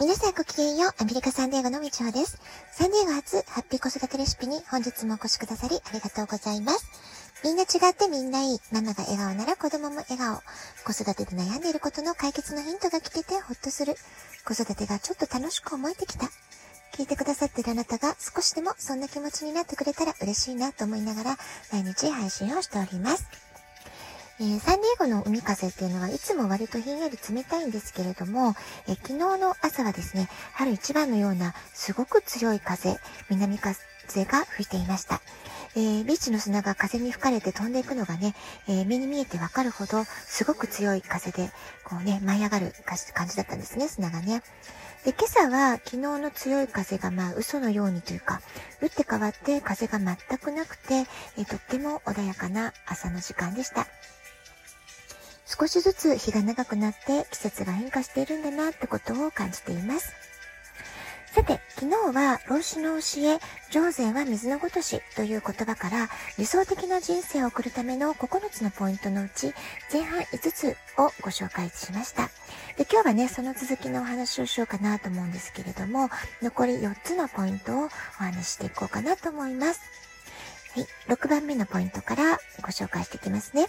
皆さんごきげんよう、アメリカサンデーゴのみちほです。サンデーゴ初、ハッピー子育てレシピに本日もお越しくださりありがとうございます。みんな違ってみんないい。ママが笑顔なら子供も笑顔。子育てで悩んでいることの解決のヒントが聞けてほっとする。子育てがちょっと楽しく思えてきた。聞いてくださってるあなたが少しでもそんな気持ちになってくれたら嬉しいなと思いながら毎日配信をしております。えー、サンディエゴの海風っていうのはいつも割とひんやり冷たいんですけれども、えー、昨日の朝はですね、春一番のようなすごく強い風、南風が吹いていました。えー、ビーチの砂が風に吹かれて飛んでいくのがね、えー、目に見えてわかるほど、すごく強い風で、こうね、舞い上がる感じだったんですね、砂がね。で、今朝は昨日の強い風がまあ嘘のようにというか、打って変わって風が全くなくて、えー、とっても穏やかな朝の時間でした。少しずつ日が長くなって季節が変化しているんだなってことを感じています。さて、昨日は老子の教え、上善は水のごとしという言葉から理想的な人生を送るための9つのポイントのうち前半5つをご紹介しました。で今日はね、その続きのお話をしようかなと思うんですけれども、残り4つのポイントをお話ししていこうかなと思います。はい、6番目のポイントからご紹介していきますね。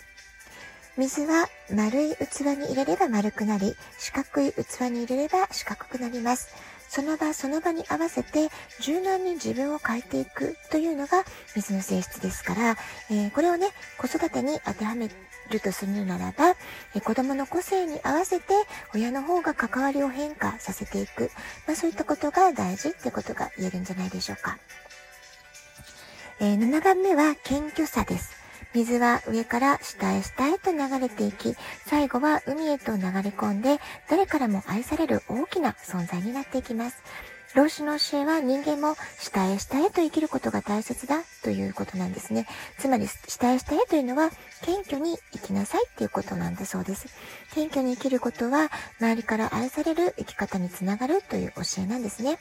水は丸い器に入れれば丸くなり、四角い器に入れれば四角くなります。その場その場に合わせて柔軟に自分を変えていくというのが水の性質ですから、えー、これをね、子育てに当てはめるとするならば、え、子供の個性に合わせて親の方が関わりを変化させていく、まあ、そういったことが大事ってことが言えるんじゃないでしょうか。えー、7番目は謙虚さです。水は上から下へ下へと流れていき、最後は海へと流れ込んで、誰からも愛される大きな存在になっていきます。老子の教えは人間も下へ下へと生きることが大切だということなんですね。つまり下へ下へというのは謙虚に生きなさいっていうことなんだそうです。謙虚に生きることは周りから愛される生き方につながるという教えなんですね。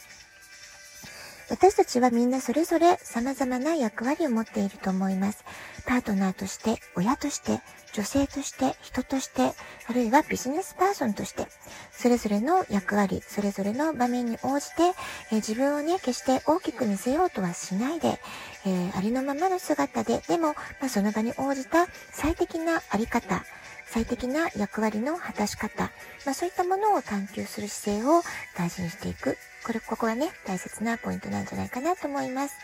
私たちはみんなそれぞれ様々な役割を持っていると思います。パートナーとして、親として、女性として、人として、あるいはビジネスパーソンとして、それぞれの役割、それぞれの場面に応じて、えー、自分をね、決して大きく見せようとはしないで、えー、ありのままの姿で、でも、まあ、その場に応じた最適なあり方、最適な役割の果たし方、まあ、そういったものを探求する姿勢を大事にしていく。これ、ここはね、大切なポイントなんじゃないかなと思います。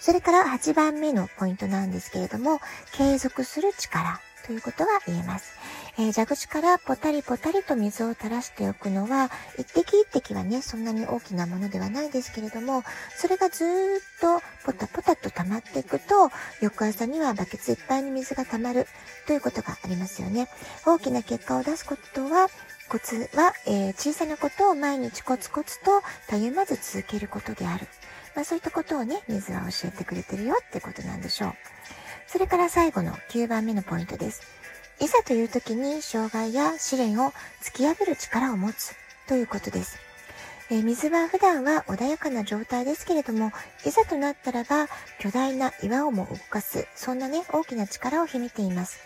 それから8番目のポイントなんですけれども、継続する力ということが言えます。えー、蛇口からポタリポタリと水を垂らしておくのは、一滴一滴はね、そんなに大きなものではないですけれども、それがずっとポタポタと溜まっていくと、翌朝にはバケツいっぱいに水が溜まるということがありますよね。大きな結果を出すことは、コツは、えー、小さなことを毎日コツコツとたゆまず続けることである。まあそういったことをね、水は教えてくれてるよってことなんでしょう。それから最後の9番目のポイントです。いざという時に障害や試練を突き破る力を持つということです。え、水は普段は穏やかな状態ですけれども、いざとなったらば巨大な岩をも動かす、そんなね、大きな力を秘めています。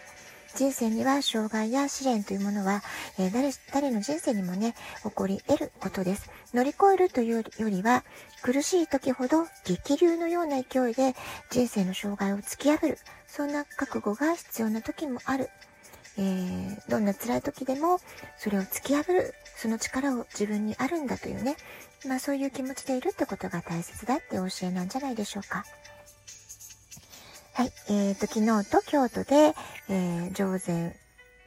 人生には障害や試練というものは、えー、誰誰の人生にもね、起こり得ることです。乗り越えるというよりは、苦しい時ほど激流のような勢いで人生の障害を突き破る、そんな覚悟が必要な時もある。えー、どんな辛い時でもそれを突き破る、その力を自分にあるんだというね、まあそういう気持ちでいるってことが大切だって教えなんじゃないでしょうか。はい、えーと、昨日と京都で、えー、上善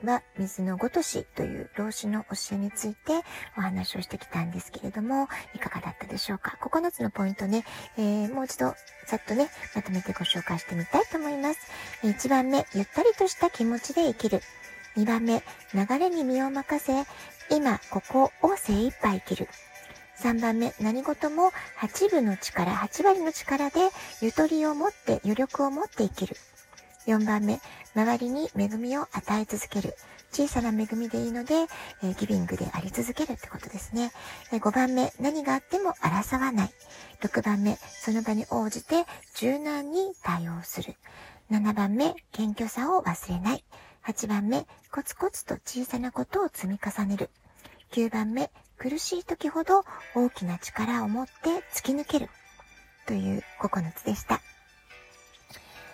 は水のごとしという老子の教えについてお話をしてきたんですけれども、いかがだったでしょうか ?9 つのポイントね、えー、もう一度ざっとね、まとめてご紹介してみたいと思います。1番目、ゆったりとした気持ちで生きる。2番目、流れに身を任せ、今、ここを精一杯生きる。3番目、何事も8分の力、8割の力でゆとりを持って、余力を持って生きる。4番目、周りに恵みを与え続ける。小さな恵みでいいので、えー、ギビングであり続けるってことですね。5番目、何があっても争わない。6番目、その場に応じて柔軟に対応する。7番目、謙虚さを忘れない。8番目、コツコツと小さなことを積み重ねる。9番目、苦しい時ほど大きな力を持って突き抜けるという9つでした。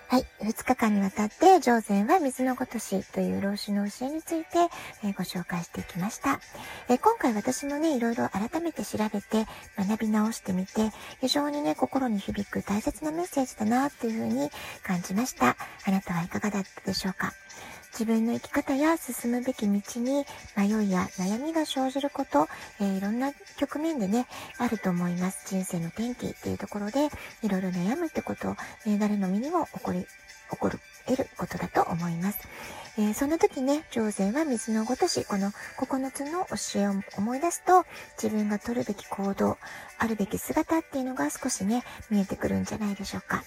はい。2日間にわたって、上善は水のごとしという老子の教えについて、え、ご紹介していきました。え、今回私もね、いろいろ改めて調べて学び直してみて、非常にね、心に響く大切なメッセージだなというふうに感じました。あなたはいかがだったでしょうか？自分の生き方や進むべき道に迷いや悩みが生じること、えー、いろんな局面でね、あると思います。人生の転機っていうところで、いろいろ悩むってこと、えー、誰の身にも起こり、起こる、得ることだと思います。えー、そんな時ね、上善は水のごとし、この9つの教えを思い出すと、自分が取るべき行動、あるべき姿っていうのが少しね、見えてくるんじゃないでしょうか。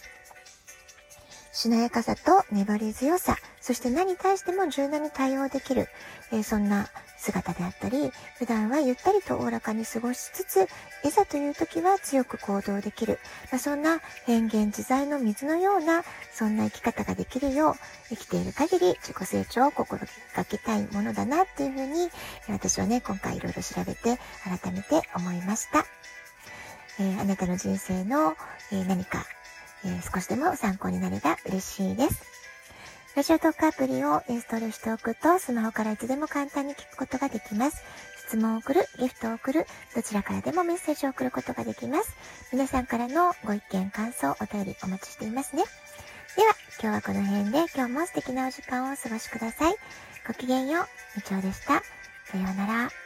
しなやかさと粘り強さ、そして何に対しても柔軟に対応できる、えー、そんな姿であったり、普段はゆったりとおおらかに過ごしつつ、いざという時は強く行動できる、まあ、そんな変幻自在の水のような、そんな生き方ができるよう、生きている限り自己成長を心がけたいものだなっていうふうに、私はね、今回いろいろ調べて改めて思いました。えー、あなたの人生の、えー、何かえー、少しでも参考になれば嬉しいです。ラジオトークアプリをインストールしておくと、スマホからいつでも簡単に聞くことができます。質問を送る、ギフトを送る、どちらからでもメッセージを送ることができます。皆さんからのご意見、感想、お便りお待ちしていますね。では、今日はこの辺で今日も素敵なお時間をお過ごしください。ごきげんよう、みちおでした。さようなら。